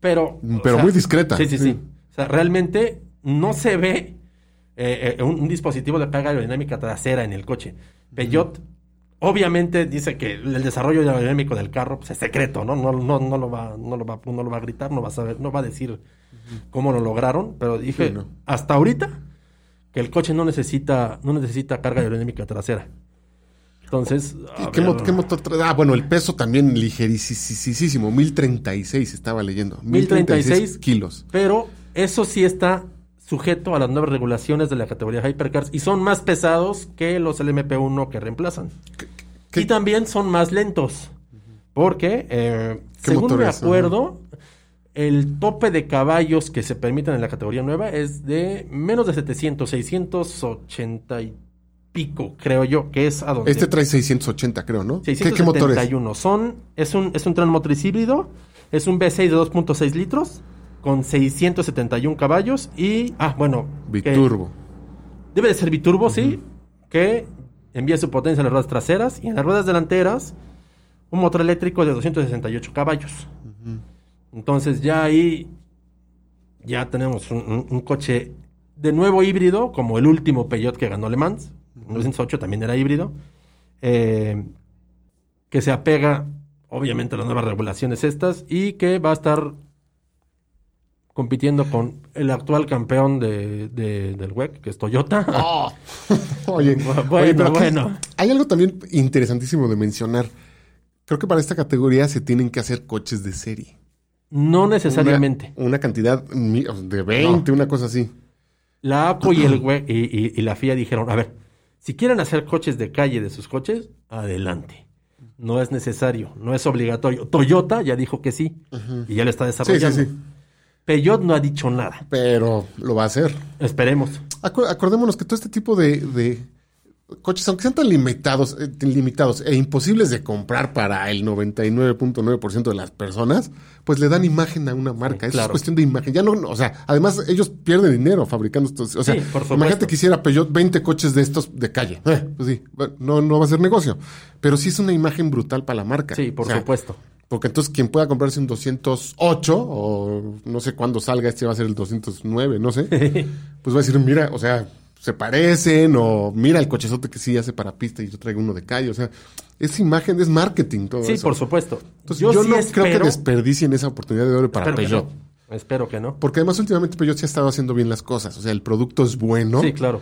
pero Pero muy discreta. Sí, sí, sí, Sí. O sea, realmente no se ve eh, eh, un, un dispositivo de carga aerodinámica trasera en el coche. Peugeot obviamente dice que el desarrollo aerodinámico del carro pues, es secreto, ¿no? No, no, no lo va, no lo va, no lo va a gritar, no va a saber, no va a decir cómo lo lograron, pero dije Sí, no. hasta ahorita que el coche no necesita, no necesita carga aerodinámica trasera. Entonces, ¿Y a qué, ver, qué motor? Ah, bueno, el peso también ligerísimo, 1036 estaba leyendo. 1036 kilos. Pero eso sí está sujeto a las nuevas regulaciones de la categoría Hypercars y son más pesados que los LMP1 que reemplazan. qué- Y también son más lentos. Porque, eh, ¿Qué según me acuerdo, el tope de caballos que se permiten en la categoría nueva es de menos de 700, 680 y pico, creo yo, que es a donde... Este trae 680, creo, ¿no? ¿Qué, qué motor es? 671. Son, es un, es un tren motriz híbrido, es un V6 de 2.6 litros, con 671 caballos y, ah, bueno, Biturbo. debe de ser biturbo, sí, que envía su potencia a las ruedas traseras y en las ruedas delanteras un motor eléctrico de 268 caballos. Entonces ya ahí ya tenemos un, un- un coche de nuevo híbrido, como el último Peugeot que ganó Le Mans, 1908 también era híbrido, eh, que se apega obviamente a las nuevas regulaciones estas y que va a estar compitiendo con el actual campeón de, de- del WEC, que es Toyota. *laughs* *laughs* Oye, Bueno, oye, pero bueno. hay algo también interesantísimo de mencionar. Creo que para esta categoría se tienen que hacer coches de serie. No necesariamente. Una, una cantidad de 20, una cosa así. La ACO y, el y, y- y la FIA dijeron, a ver, si quieren hacer coches de calle de sus coches, adelante. No es necesario, no es obligatorio. Toyota ya dijo que sí y ya lo está Sí, sí, desarrollando. sí. Peugeot no ha dicho nada. Pero lo va a hacer. Esperemos. acu- acordémonos que todo este tipo de, de coches, aunque sean tan limitados, eh, limitados e imposibles de comprar para el 99.9% de las personas, pues le dan imagen a una marca. Claro. es cuestión de imagen. Ya no, o sea, además ellos pierden dinero fabricando estos. O sea, Sí, por imagínate que hiciera Peugeot 20 coches de estos de calle. Eh, pues sí, no, no va a ser negocio. Pero sí es una imagen brutal para la marca. Sí, por O sea, supuesto. Porque entonces quien pueda comprarse un 208 o no sé cuándo salga, este va a ser el 209, no sé, *laughs* pues va a decir, mira, o sea, se parecen o mira el cochezote que sí hace para pista y yo traigo uno de calle, o sea, es imagen, es marketing todo Sí, eso. por supuesto. Entonces yo, sí no creo que desperdicien esa oportunidad de oro para espero que no. Espero que no. Porque además últimamente Peugeot sí ha estado haciendo bien las cosas, o sea, el producto es bueno. Sí, claro.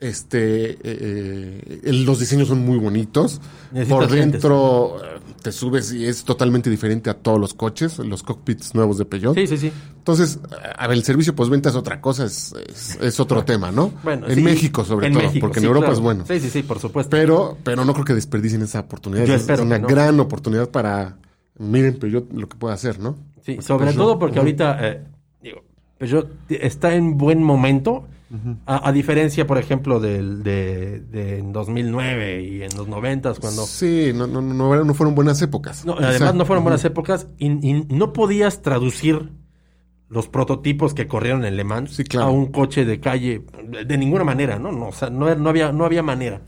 Este, eh, eh, el- los diseños son muy bonitos. Necesitas Por dentro eh, te subes y es totalmente diferente a todos los coches, los cockpits nuevos de Peugeot. Sí, sí, sí. Entonces, a ver, el servicio postventa es otra cosa, es, es, es otro tema, ¿no? Bueno, en sí, México, sobre en todo, México, porque sí, en Europa claro. es bueno. Sí, sí, sí, por supuesto. Pero, pero no creo que desperdicien esa oportunidad. Yo es espero una no. gran oportunidad para, miren, Peugeot lo que puede hacer, ¿no? Sí, sobre todo porque ahorita, eh, digo, Peugeot está en buen momento, a, a diferencia, por ejemplo, del, de, de en 2009 y en los 90 cuando... Sí, no, no, no, fueron buenas épocas. No, además no fueron buenas épocas y, y no podías traducir los prototipos que corrieron en Le Mans Sí, claro. a un coche de calle de, de ninguna manera, ¿no? no o sea, no, no, había, no había manera.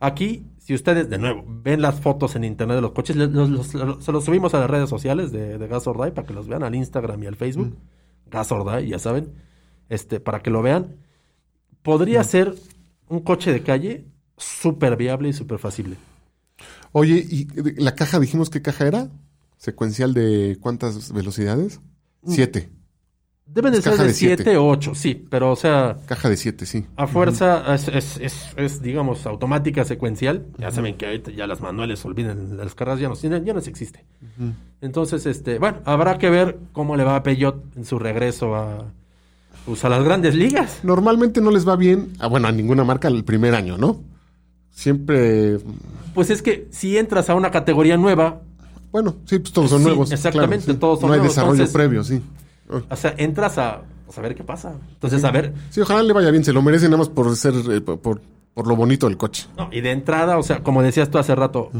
Aquí, si ustedes de nuevo ven las fotos en internet de los coches, los- los- los- se los subimos a las redes sociales de, de Gas or Die para que los vean al Instagram y al Facebook. Gas or Die, ya saben, este, para que lo vean. Podría ser un coche de calle súper viable y súper factible. Oye, ¿y la caja dijimos qué caja era? ¿Secuencial de cuántas velocidades? Mm. Siete. Deben de Es ser de de siete. 7 o 8, sí, pero o sea, Caja de siete, sí. a fuerza es, es, es, es, digamos, automática secuencial. Ya saben que ahorita ya las manuales, olviden, las carreras ya no, ya no existe. Entonces, este, bueno, habrá que ver cómo le va a Peugeot en su regreso a, pues, a las grandes ligas. Normalmente no les va bien, ah, bueno, a ninguna marca el primer año, ¿no? Siempre, Pues es que si entras a una categoría nueva, bueno, sí, pues todos son Sí, nuevos. exactamente, claro, sí. todos son No hay nuevos, desarrollo entonces- previo, sí. o sea, entras a, pues, a ver qué pasa. Entonces, a ver, Sí, ojalá le vaya bien, se lo merece nada más por ser, eh, por, por, lo bonito del coche. No, y de entrada, o sea, como decías tú hace rato,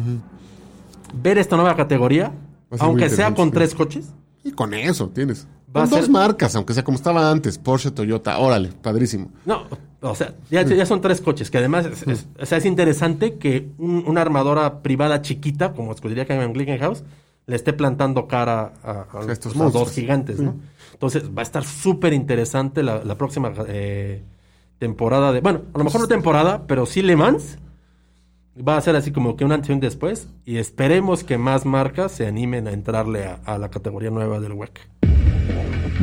ver esta nueva categoría, a aunque sea con tres coches, Y con eso tienes. Va a dos ser- marcas, aunque sea como estaba antes, Porsche, Toyota, órale, padrísimo. no, o sea, ya, ya son tres coches, que además, es, es- o sea, es interesante que un- una armadora privada chiquita, como escudería Cameron Glickenhaus, le esté plantando cara a, a- A estos a dos gigantes, ¿no? Entonces, va a estar súper interesante la, la próxima eh, temporada de, bueno, a lo mejor no temporada, pero sí Le Mans. Va a ser así como que un antes y un después. Y esperemos que más marcas se animen a entrarle a, a la categoría nueva del WEC.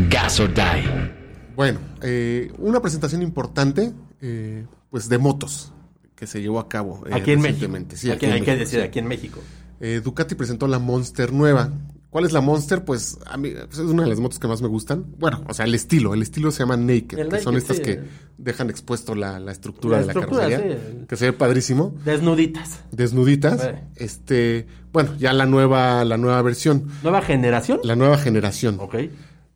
Gas or Die. Bueno, eh, una presentación importante, eh, pues de motos, que se llevó a cabo eh, Aquí en México. Sí, aquí, aquí en hay que México, decir, sí. aquí en México. Eh, Ducati presentó la Monster nueva. ¿Cuál es la Monster? Pues a mí pues, es una de las motos que más me gustan. Bueno, o sea, el estilo. El estilo se llama Naked, El que son estas sí. que dejan expuesto la, la estructura La de la estructura, carrocería. sí. Que se ve padrísimo. Desnuditas. Desnuditas. Este, bueno, ya la nueva, la nueva versión. Nueva generación. La nueva generación. Ok.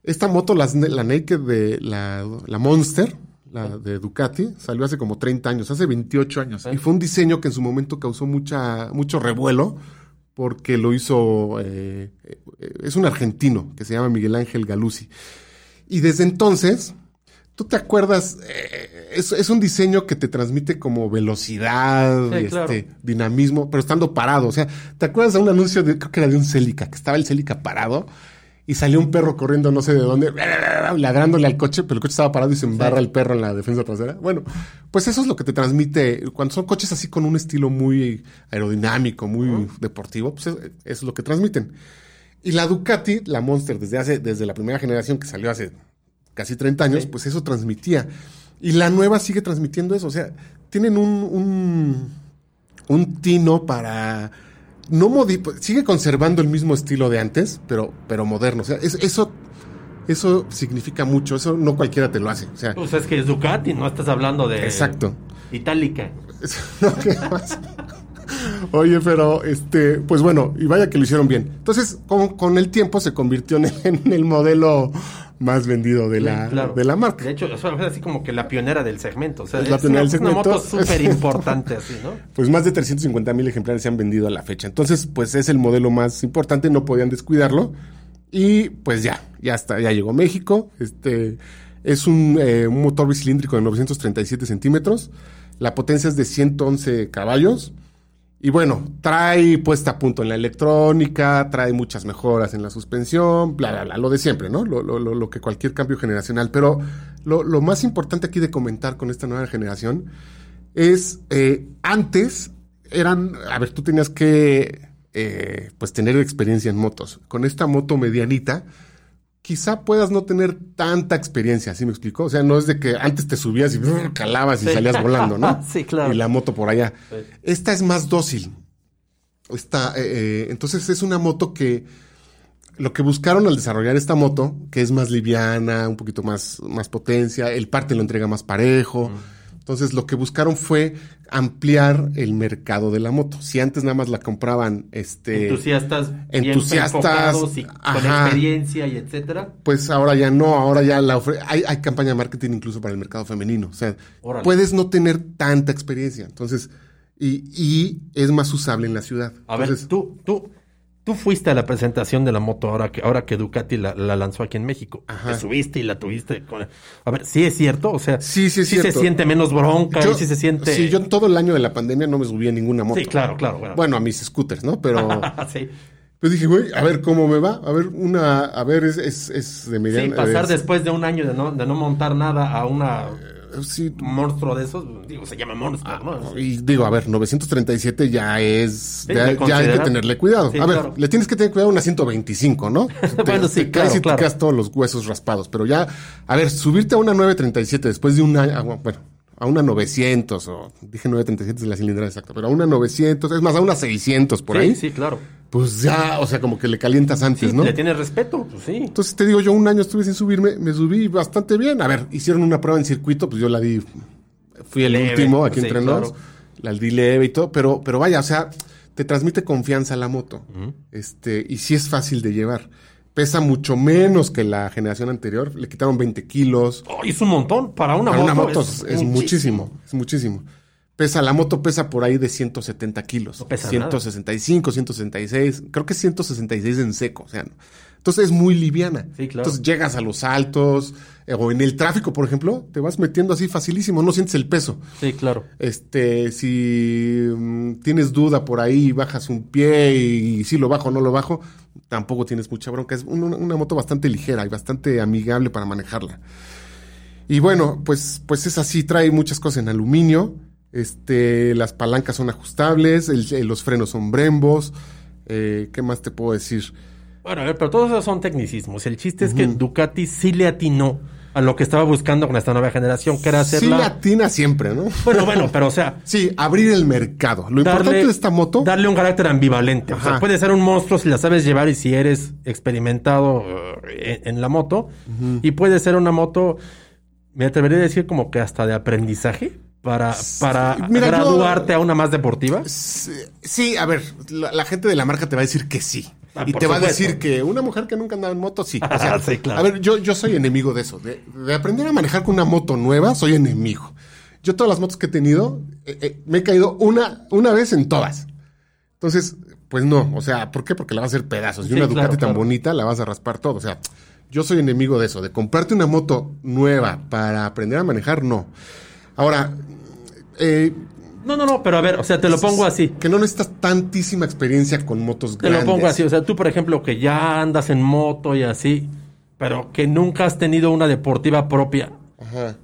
Esta moto, la Naked de la, la Monster, la de Ducati, salió hace como 30 años, hace 28 años. Y fue un diseño que en su momento causó mucha, mucho revuelo porque lo hizo, eh, es un argentino que se llama Miguel Ángel Galuzzi. Y desde entonces, tú te acuerdas, Eh, es, es un diseño que te transmite como velocidad, Sí, este, claro. dinamismo, pero estando parado. O sea, ¿te acuerdas de un anuncio de, creo que era de un Celica, que estaba el Celica parado y salió un perro corriendo no sé de dónde, ladrándole al coche, pero el coche estaba parado y se embarra el perro en la defensa trasera? Bueno, pues eso es lo que te transmite, cuando son coches así con un estilo muy aerodinámico, muy deportivo, pues es, es lo que transmiten. Y la Ducati, la Monster, desde hace, desde la primera generación que salió hace casi 30 años, Sí. pues eso transmitía. Y la nueva sigue transmitiendo eso. O sea, tienen un, un, un tino para. No modi sigue conservando el mismo estilo de antes, pero, pero moderno. O sea, es- eso, eso significa mucho. Eso no cualquiera te lo hace. O sea, Pues es que es Ducati, no estás hablando de. exacto. Itálica. *laughs* No. Oye, pero este, pues bueno, y vaya que lo hicieron bien. Entonces, con, con el tiempo se convirtió en, en el modelo más vendido de la, Claro. de la marca. De hecho, eso es así como que la pionera del segmento. O sea, Es es, la pionera una, del una segmento. *laughs* moto súper importante, así, ¿no? Pues más de 350 mil ejemplares se han vendido a la fecha. Entonces, pues es el modelo más importante, no podían descuidarlo. Y pues ya, ya está, ya llegó a México. Este es un, eh, un motor bicilíndrico de 937 centímetros. La potencia es de 111 caballos. Y bueno, trae puesta a punto en la electrónica, trae muchas mejoras en la suspensión, bla, bla, bla, lo de siempre, ¿no? Lo, lo, lo, que cualquier cambio generacional. Pero lo, lo, más importante aquí de comentar con esta nueva generación es, eh, antes eran, a ver, tú tenías que, eh, pues, tener experiencia en motos. Con esta moto medianita, quizá puedas no tener tanta experiencia, ¿sí me explico? O sea, no es de que antes te subías y brr, calabas y Sí. salías volando, ¿no? *laughs* Sí, claro. Y la moto por allá. Sí. Esta es más dócil. Esta, eh, eh, entonces es una moto que lo que buscaron al desarrollar esta moto, que es más liviana, un poquito más, más potencia, el parte lo entrega más parejo. Entonces lo que buscaron fue ampliar el mercado de la moto. Si antes nada más la compraban este entusiastas, entusiastas, y con experiencia y etcétera. pues ahora ya no, ahora ya la ofre hay, hay campaña de marketing incluso para el mercado femenino. O sea, Órale. puedes no tener tanta experiencia. Entonces, y, y es más usable en la ciudad. A ver, tú, tú, tú fuiste a la presentación de la moto ahora que, ahora que Ducati la, la lanzó aquí en México. Ajá. Te subiste y la tuviste. Con... A ver, sí es cierto, o sea, Sí, sí es se cierto. siente menos bronca, y sí se siente. Sí, yo en todo el año de la pandemia no me subí a ninguna moto. Sí, claro, claro. Bueno, Bueno, a mis scooters, ¿no? Pero *laughs* sí. pues dije, güey, a ver cómo me va. A ver, una, a ver, es, es, es de Sí, mediana. pasar es- después de un año de no, de no montar nada a una Sí, monstruo de esos, digo, se llama monstruo, ¿no? Y digo, a ver, 937 ya es. Sí, ya, hay que tenerle cuidado. Sí, a ver, claro. le tienes que tener cuidado a una 125, ¿no? *laughs* Bueno, sí, te claro, caes y claro. te quedas todos los huesos raspados. Pero ya, a ver, subirte a una 937 después de un año. ah, Bueno, a una 900, o dije 937 es la cilindrada exacta, pero a una 900, es más, a una 600 por sí, ahí. sí, claro. Pues ya, o sea, como que le calientas antes, ¿no? Le tienes respeto, pues sí. Entonces te digo, yo un año estuve sin subirme, me subí bastante bien. A ver, hicieron una prueba en circuito, pues yo la di, fui el Leve, último aquí sí, entre claro. la di leve y todo, pero, pero vaya, o sea, te transmite confianza la moto. Este, y sí es fácil de llevar. Pesa mucho menos que la generación anterior, le quitaron 20 kilos. Oh, es un montón. Para una Para moto, una moto es, es muchísimo, es muchísimo. Pesa, la moto pesa por ahí de 170 kilos. No pesa 165, 166, creo que es 166 en seco, o sea, no. entonces es muy liviana. Sí, claro. Entonces llegas a los altos, o en el tráfico, por ejemplo, te vas metiendo así facilísimo, no sientes el peso. Sí, claro. Este, si mm, tienes duda por ahí, bajas un pie y, si lo bajo o no lo bajo, tampoco tienes mucha bronca. Es un- una, una moto bastante ligera y bastante amigable para manejarla. Y bueno, pues, pues es así, trae muchas cosas en aluminio. Este, las palancas son ajustables, el- los frenos son brembos. eh, ¿Qué más te puedo decir? Bueno, a ver, pero todos esos son tecnicismos. El chiste es que Ducati sí le atinó a lo que estaba buscando con esta nueva generación, que era Sí hacerla... latina siempre, ¿no? Bueno, bueno, pero o sea, *laughs* Sí, abrir el mercado. Lo importante de esta moto. Darle un carácter ambivalente. O sea, puede ser un monstruo si la sabes llevar y si eres experimentado eh, en, en la moto. Y puede ser una moto, me atrevería a decir como que hasta de aprendizaje para, para Mira, yo- graduarte a una más deportiva. Sí, sí, a ver, la, la gente de la marca te va a decir que sí. Ah, y te va a decir que una mujer que nunca andaba en moto, sí. O sea, *laughs* Sí, claro. A ver, yo, yo soy enemigo de eso. De, de aprender a manejar con una moto nueva, soy enemigo. Yo todas las motos que he tenido, eh, eh, me he caído una, una vez en todas. Entonces, pues no. O sea, ¿por qué? Porque la vas a hacer pedazos. Y Sí, una claro, Ducati tan claro. bonita la vas a raspar todo. O sea, yo soy enemigo de eso. De comprarte una moto nueva para aprender a manejar, no. Ahora, eh, No, no, no, pero a ver, o sea, te lo pongo así. que no necesitas tantísima experiencia con motos Te grandes. lo pongo así. O sea, tú, por ejemplo, que ya andas en moto y así, pero que nunca has tenido una deportiva propia. Ajá.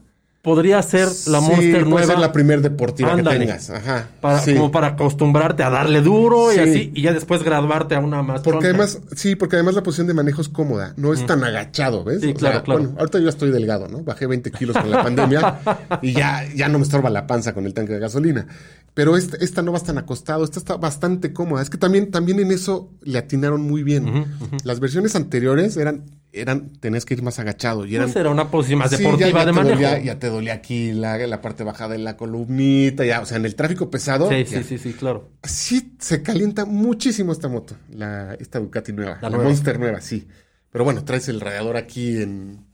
Podría ser la Sí, Monster puede nueva. ser la primer deportiva Ándale. que tengas. Ajá. Para, sí. Como para acostumbrarte a darle duro y Sí. así, y ya después graduarte a una más Porque pronta. además, sí, porque además la posición de manejo es cómoda, no es tan agachado, ¿ves? Sí, claro, claro. Bueno, ahorita yo estoy delgado, ¿no? Bajé 20 kilos con la *laughs* pandemia y ya, ya no me estorba la panza con el tanque de gasolina. Pero esta, esta no vas tan acostado, esta está bastante cómoda. Es que también, también en eso le atinaron muy bien. Las versiones anteriores eran, eran, tenías que ir más agachado y eran. Pues era una posición más Sí, deportiva ya, ya de manejo. dolía- ya te dolía aquí la, la parte baja de la columnita, ya, o sea, en el tráfico pesado. sí, ya. sí, sí, sí, claro. Sí, se calienta muchísimo esta moto, la, esta Ducati nueva, La la, nueva. Monster nueva, sí. Pero bueno, traes el radiador aquí en,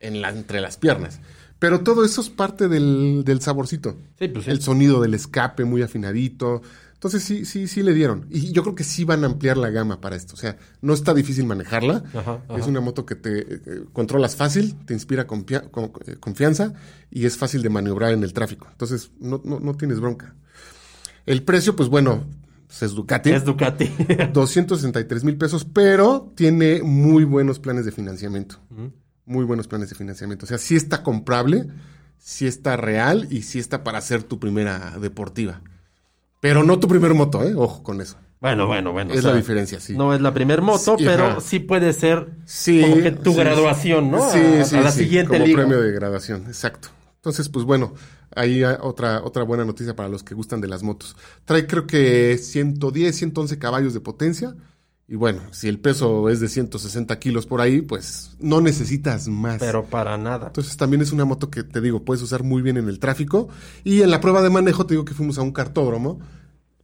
en la, entre las piernas. Pero todo eso es parte del, del saborcito. Sí, pues sí. El sonido del escape muy afinadito. Entonces sí, sí, sí le dieron. Y yo creo que sí van a ampliar la gama para esto. O sea, no está difícil manejarla. Ajá, Es una moto que te eh, controlas fácil, te inspira confia- con- eh, confianza y es fácil de maniobrar en el tráfico. Entonces no, no, no tienes bronca. El precio, pues bueno, pues es Ducati. Es Ducati. *laughs* 263 mil pesos, pero tiene muy buenos planes de financiamiento. Muy buenos planes de financiamiento. O sea, sí está comprable, sí está real y sí está para hacer tu primera deportiva. Pero no tu primer moto, ¿eh? Ojo con eso. bueno, bueno, bueno. es la diferencia, sí. No es la primer moto, Sí, pero ajá. sí puede ser Sí, como que tu sí, graduación, ¿no? Sí, a, sí, a la siguiente como liga. premio de graduación, exacto. Entonces, pues bueno, ahí hay otra, otra buena noticia para los que gustan de las motos. Trae creo que 110, 111 caballos de potencia. Y bueno, si el peso es de 160 kilos por ahí, pues no necesitas más. Pero para nada. Entonces también es una moto que te digo, puedes usar muy bien en el tráfico. Y en la prueba de manejo te digo que fuimos a un cartódromo.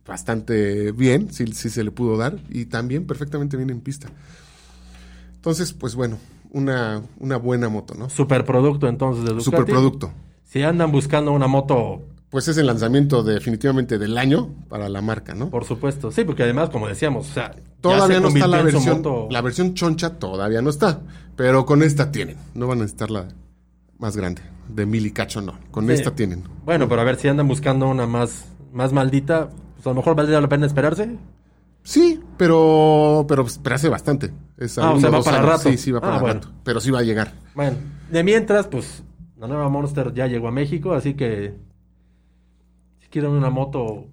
Bastante bien, sí, sí se le pudo dar. Y también perfectamente bien en pista. Entonces, pues bueno, una, una buena moto, ¿no? Superproducto entonces de Ducati. Superproducto. Si andan buscando una moto, Pues es el lanzamiento definitivamente del año para la marca, ¿no? por supuesto. Sí, porque además, como decíamos, o sea, Todavía no está la versión, moto- la versión choncha todavía no está, pero con esta tienen. No van a necesitar la más grande, de mil y cacho no. Con Sí. esta tienen. Bueno, pero a ver si andan buscando una más, más maldita, pues a lo mejor valdría la pena esperarse. Sí, pero pero, pero hace bastante. Es Ah, o uno sea, va para años. rato. Sí, sí, va para Ah, bueno. rato. Pero sí va a llegar. Bueno, de mientras, pues la nueva Monster ya llegó a México, así que quieren una moto,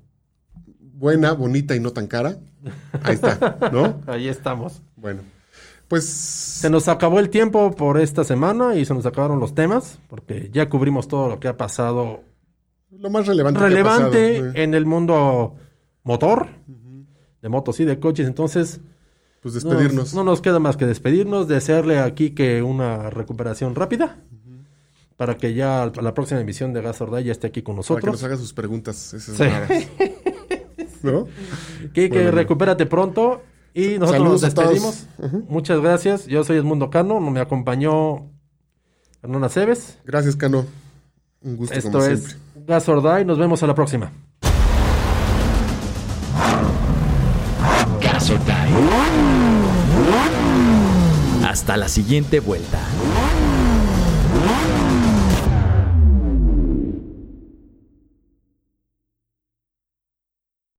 Buena, bonita y no tan cara. Ahí está, ¿no? *laughs* ahí estamos. Bueno, pues Se nos acabó el tiempo por esta semana y se nos acabaron los temas, porque ya cubrimos todo lo que ha pasado lo más relevante. que ha relevante pasado, en el mundo motor, de motos y de coches. Entonces, Pues no despedirnos. nos- no nos queda más que despedirnos, desearle aquí que una recuperación rápida, para que ya a la próxima emisión de Gas ya esté aquí con para que nosotros. nos haga sus preguntas. Esas Sí. raras. *laughs* ¿No? Kike, Bueno. recupérate pronto. Y nosotros Saludos nos despedimos. Muchas gracias. Yo soy Edmundo Cano. Me acompañó Hernán Aceves. Gracias, Cano. Un gusto Esto como es siempre. Gas or Die. Nos vemos a la próxima. Gas or Die. Hasta la siguiente vuelta.